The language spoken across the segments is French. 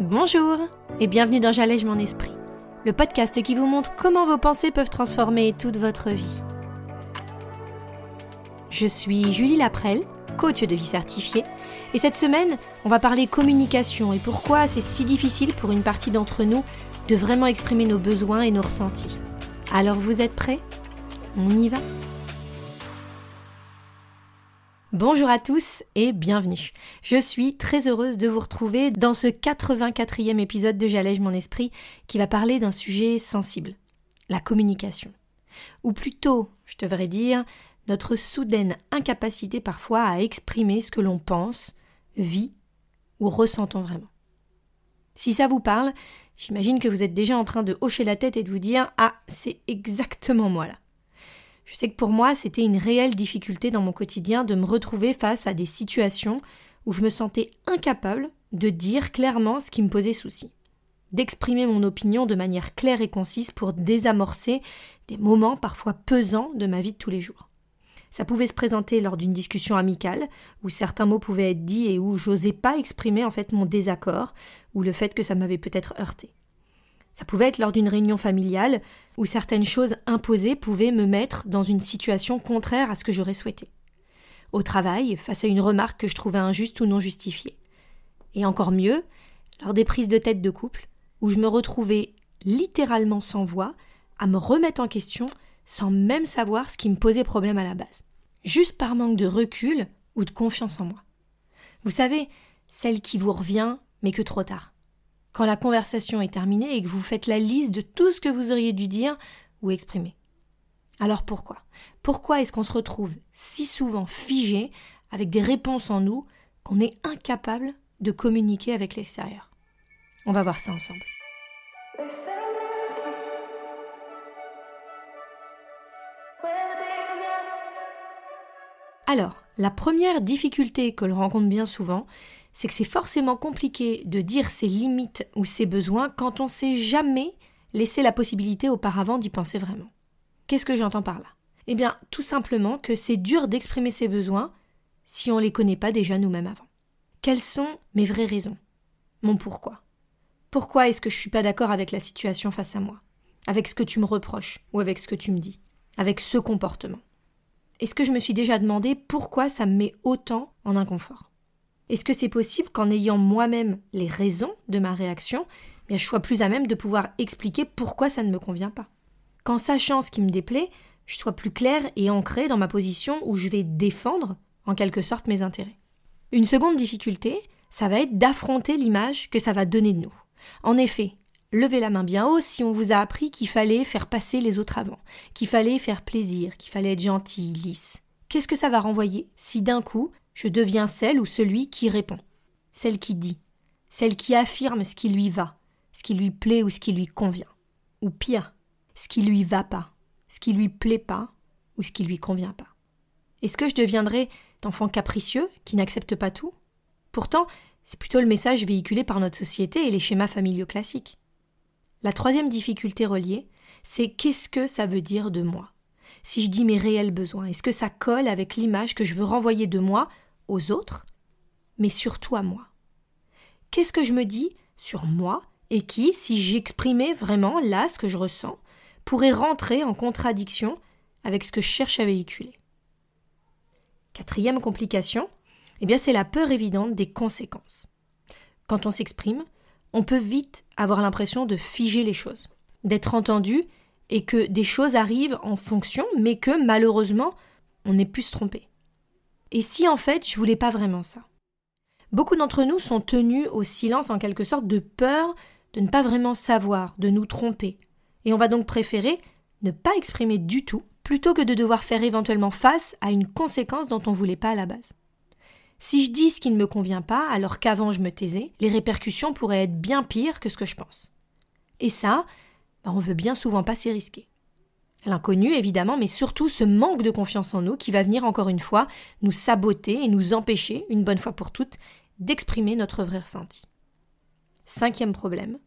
Bonjour et bienvenue dans J'allège mon esprit, le podcast qui vous montre comment vos pensées peuvent transformer toute votre vie. Je suis Julie Laprelle, coach de vie certifiée, et cette semaine, on va parler communication et pourquoi c'est si difficile pour une partie d'entre nous de vraiment exprimer nos besoins et nos ressentis. Alors vous êtes prêts? On y va? Bonjour à tous et bienvenue. Je suis très heureuse de vous retrouver dans ce 84e épisode de J'allège mon esprit qui va parler d'un sujet sensible, la communication. Ou plutôt, je devrais dire, notre soudaine incapacité parfois à exprimer ce que l'on pense, vit ou ressentons vraiment. Si ça vous parle, j'imagine que vous êtes déjà en train de hocher la tête et de vous dire Ah, c'est exactement moi là. Je sais que pour moi, c'était une réelle difficulté dans mon quotidien de me retrouver face à des situations où je me sentais incapable de dire clairement ce qui me posait souci, d'exprimer mon opinion de manière claire et concise pour désamorcer des moments parfois pesants de ma vie de tous les jours. Ça pouvait se présenter lors d'une discussion amicale, où certains mots pouvaient être dits et où j'osais pas exprimer en fait mon désaccord, ou le fait que ça m'avait peut-être heurté. Ça pouvait être lors d'une réunion familiale où certaines choses imposées pouvaient me mettre dans une situation contraire à ce que j'aurais souhaité. Au travail, face à une remarque que je trouvais injuste ou non justifiée. Et encore mieux, lors des prises de tête de couple, où je me retrouvais littéralement sans voix, à me remettre en question sans même savoir ce qui me posait problème à la base. Juste par manque de recul ou de confiance en moi. Vous savez, celle qui vous revient, mais que trop tard quand la conversation est terminée et que vous faites la liste de tout ce que vous auriez dû dire ou exprimer. Alors pourquoi? Pourquoi est-ce qu'on se retrouve si souvent figé avec des réponses en nous qu'on est incapable de communiquer avec l'extérieur? On va voir ça ensemble. Alors, la première difficulté que l'on rencontre bien souvent, c'est que c'est forcément compliqué de dire ses limites ou ses besoins quand on s'est jamais laissé la possibilité auparavant d'y penser vraiment. Qu'est-ce que j'entends par là? Eh bien, tout simplement que c'est dur d'exprimer ses besoins si on ne les connaît pas déjà nous-mêmes avant. Quelles sont mes vraies raisons? Mon pourquoi? Pourquoi est-ce que je ne suis pas d'accord avec la situation face à moi? Avec ce que tu me reproches ou avec ce que tu me dis? Avec ce comportement? Est-ce que je me suis déjà demandé pourquoi ça me met autant en inconfort? Est-ce que c'est possible qu'en ayant moi-même les raisons de ma réaction, bien, je sois plus à même de pouvoir expliquer pourquoi ça ne me convient pas? Qu'en sachant ce qui me déplaît, je sois plus claire et ancrée dans ma position où je vais défendre, en quelque sorte, mes intérêts. Une seconde difficulté, ça va être d'affronter l'image que ça va donner de nous. En effet, levez la main bien haut si on vous a appris qu'il fallait faire passer les autres avant, qu'il fallait faire plaisir, qu'il fallait être gentil, lisse. Qu'est-ce que ça va renvoyer si d'un coup je deviens celle ou celui qui répond, celle qui dit, celle qui affirme ce qui lui va, ce qui lui plaît ou ce qui lui convient, ou pire, ce qui lui va pas, ce qui lui plaît pas ou ce qui lui convient pas. Est-ce que je deviendrai d'enfant capricieux qui n'accepte pas tout? Pourtant, c'est plutôt le message véhiculé par notre société et les schémas familiaux classiques. La troisième difficulté reliée, c'est qu'est-ce que ça veut dire de moi? Si je dis mes réels besoins, est-ce que ça colle avec l'image que je veux renvoyer de moi aux autres, mais surtout à moi. Qu'est-ce que je me dis sur moi et qui, si j'exprimais vraiment là ce que je ressens, pourrait rentrer en contradiction avec ce que je cherche à véhiculer? Quatrième complication, eh c'est la peur évidente des conséquences. Quand on s'exprime, on peut vite avoir l'impression de figer les choses, d'être entendu et que des choses arrivent en fonction, mais que malheureusement, on ait pu se tromper. Et si en fait je voulais pas vraiment ça? Beaucoup d'entre nous sont tenus au silence en quelque sorte de peur de ne pas vraiment savoir, de nous tromper. Et on va donc préférer ne pas exprimer du tout plutôt que de devoir faire éventuellement face à une conséquence dont on ne voulait pas à la base. Si je dis ce qui ne me convient pas alors qu'avant je me taisais, les répercussions pourraient être bien pires que ce que je pense. Et ça, bah, on veut bien souvent pas s'y risquer. L'inconnu, évidemment, mais surtout ce manque de confiance en nous qui va venir encore une fois nous saboter et nous empêcher, une bonne fois pour toutes, d'exprimer notre vrai ressenti. Cinquième problème,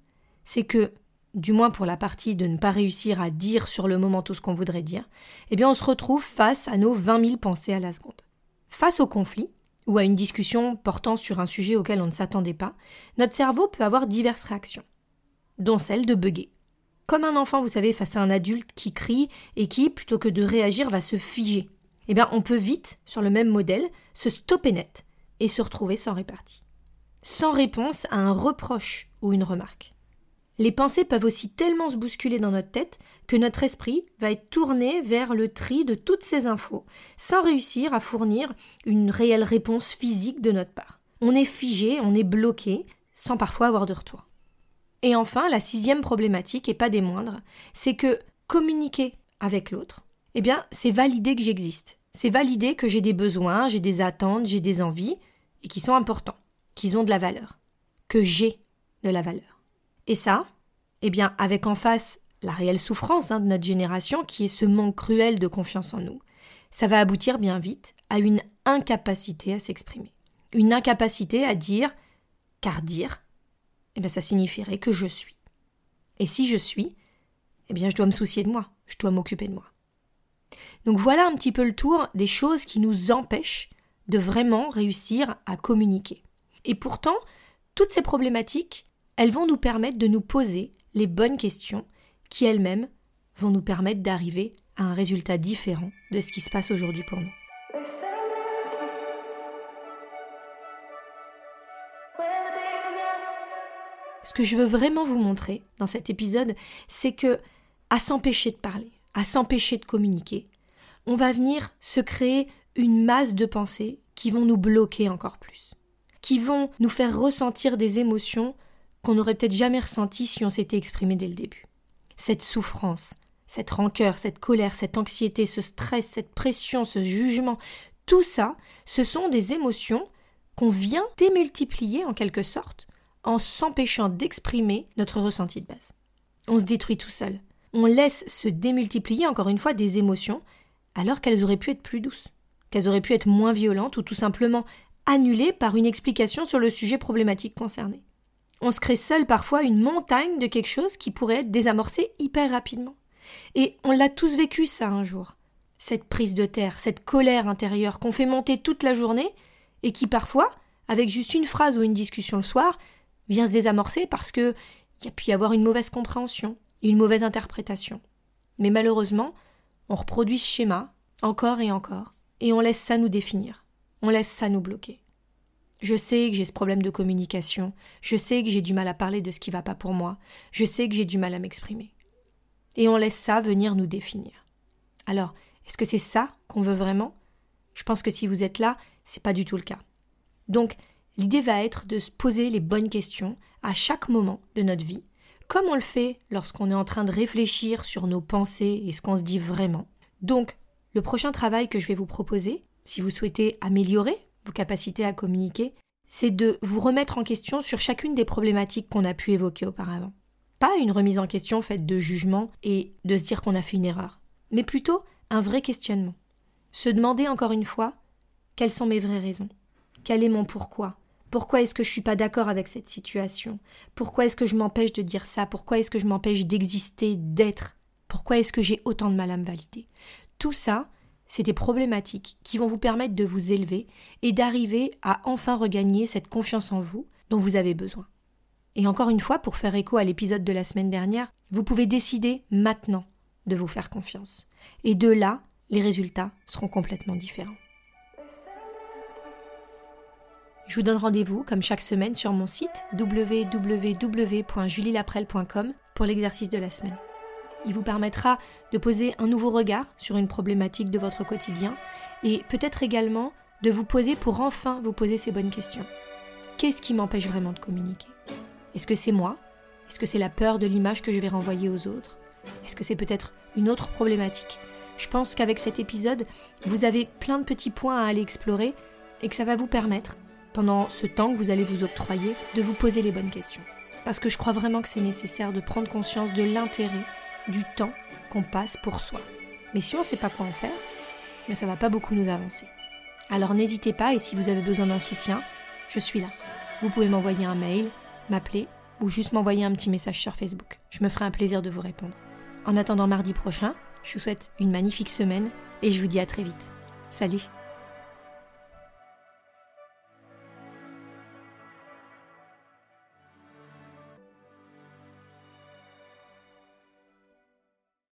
c'est que, du moins pour la partie de ne pas réussir à dire sur le moment tout ce qu'on voudrait dire, eh bien on se retrouve face à nos vingt mille pensées à la seconde. Face au conflit, ou à une discussion portant sur un sujet auquel on ne s'attendait pas, notre cerveau peut avoir diverses réactions, dont celle de bugger. Comme un enfant, vous savez, face à un adulte qui crie et qui, plutôt que de réagir, va se figer. Eh bien, on peut vite, sur le même modèle, se stopper net et se retrouver sans répartie. Sans réponse à un reproche ou une remarque. Les pensées peuvent aussi tellement se bousculer dans notre tête que notre esprit va être tourné vers le tri de toutes ces infos, sans réussir à fournir une réelle réponse physique de notre part. On est figé, on est bloqué, sans parfois avoir de retour. Et enfin, la sixième problématique, et pas des moindres, c'est que communiquer avec l'autre, eh bien, c'est valider que j'existe. C'est valider que j'ai des besoins, j'ai des attentes, j'ai des envies, et qui sont importants, qu'ils ont de la valeur. Que j'ai de la valeur. Et ça, eh bien, avec en face la réelle souffrance hein, de notre génération, qui est ce manque cruel de confiance en nous, ça va aboutir bien vite à une incapacité à s'exprimer. Une incapacité à dire, car dire, eh bien, ça signifierait que je suis. Et si je suis, eh bien, je dois me soucier de moi, je dois m'occuper de moi. Donc voilà un petit peu le tour des choses qui nous empêchent de vraiment réussir à communiquer. Et pourtant, toutes ces problématiques, elles vont nous permettre de nous poser les bonnes questions qui elles-mêmes vont nous permettre d'arriver à un résultat différent de ce qui se passe aujourd'hui pour nous. Ce que je veux vraiment vous montrer dans cet épisode, c'est que à s'empêcher de parler, à s'empêcher de communiquer, on va venir se créer une masse de pensées qui vont nous bloquer encore plus, qui vont nous faire ressentir des émotions qu'on n'aurait peut-être jamais ressenties si on s'était exprimé dès le début. Cette souffrance, cette rancœur, cette colère, cette anxiété, ce stress, cette pression, ce jugement, tout ça, ce sont des émotions qu'on vient démultiplier en quelque sorte en s'empêchant d'exprimer notre ressenti de base. On se détruit tout seul. On laisse se démultiplier encore une fois des émotions alors qu'elles auraient pu être plus douces, qu'elles auraient pu être moins violentes ou tout simplement annulées par une explication sur le sujet problématique concerné. On se crée seul parfois une montagne de quelque chose qui pourrait être désamorcé hyper rapidement. Et on l'a tous vécu ça un jour. Cette prise de terre, cette colère intérieure qu'on fait monter toute la journée et qui parfois, avec juste une phrase ou une discussion le soir, vient se désamorcer parce que il y a pu y avoir une mauvaise compréhension, une mauvaise interprétation. Mais malheureusement, on reproduit ce schéma encore et encore, et on laisse ça nous définir, on laisse ça nous bloquer. Je sais que j'ai ce problème de communication, je sais que j'ai du mal à parler de ce qui va pas pour moi, je sais que j'ai du mal à m'exprimer. Et on laisse ça venir nous définir. Alors, est-ce que c'est ça qu'on veut vraiment? Je pense que si vous êtes là, c'est pas du tout le cas. Donc, L'idée va être de se poser les bonnes questions à chaque moment de notre vie, comme on le fait lorsqu'on est en train de réfléchir sur nos pensées et ce qu'on se dit vraiment. Donc, le prochain travail que je vais vous proposer, si vous souhaitez améliorer vos capacités à communiquer, c'est de vous remettre en question sur chacune des problématiques qu'on a pu évoquer auparavant. Pas une remise en question faite de jugement et de se dire qu'on a fait une erreur, mais plutôt un vrai questionnement. Se demander encore une fois quelles sont mes vraies raisons, quel est mon pourquoi, pourquoi est-ce que je suis pas d'accord avec cette situation? Pourquoi est-ce que je m'empêche de dire ça? Pourquoi est-ce que je m'empêche d'exister, d'être? Pourquoi est-ce que j'ai autant de mal à me valider? Tout ça, c'est des problématiques qui vont vous permettre de vous élever et d'arriver à enfin regagner cette confiance en vous dont vous avez besoin. Et encore une fois, pour faire écho à l'épisode de la semaine dernière, vous pouvez décider maintenant de vous faire confiance. Et de là, les résultats seront complètement différents. Je vous donne rendez-vous, comme chaque semaine, sur mon site www.julielaprel.com pour l'exercice de la semaine. Il vous permettra de poser un nouveau regard sur une problématique de votre quotidien et peut-être également de vous poser pour enfin vous poser ces bonnes questions. Qu'est-ce qui m'empêche vraiment de communiquer? Est-ce que c'est moi? Est-ce que c'est la peur de l'image que je vais renvoyer aux autres? Est-ce que c'est peut-être une autre problématique? Je pense qu'avec cet épisode, vous avez plein de petits points à aller explorer et que ça va vous permettre pendant ce temps que vous allez vous octroyer, de vous poser les bonnes questions. Parce que je crois vraiment que c'est nécessaire de prendre conscience de l'intérêt du temps qu'on passe pour soi. Mais si on ne sait pas quoi en faire, mais ça va pas beaucoup nous avancer. Alors n'hésitez pas et si vous avez besoin d'un soutien, je suis là. Vous pouvez m'envoyer un mail, m'appeler ou juste m'envoyer un petit message sur Facebook. Je me ferai un plaisir de vous répondre. En attendant mardi prochain, je vous souhaite une magnifique semaine et je vous dis à très vite. Salut